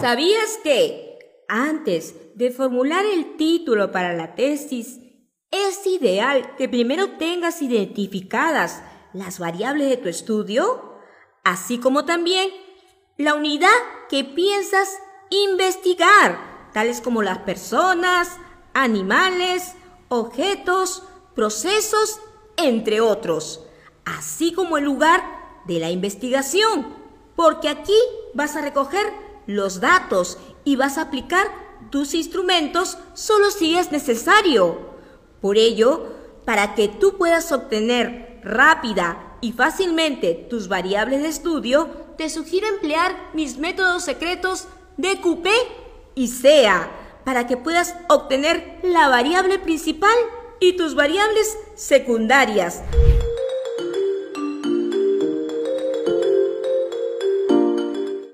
¿Sabías que antes de formular el título para la tesis, es ideal que primero tengas identificadas las variables de tu estudio, así como también la unidad que piensas investigar, tales como las personas, animales, objetos, procesos, entre otros, así como el lugar de la investigación, porque aquí vas a recoger los datos y vas a aplicar tus instrumentos solo si es necesario. Por ello, para que tú puedas obtener rápida y fácilmente tus variables de estudio, te sugiero emplear mis métodos secretos de QP y SEA para que puedas obtener la variable principal y tus variables secundarias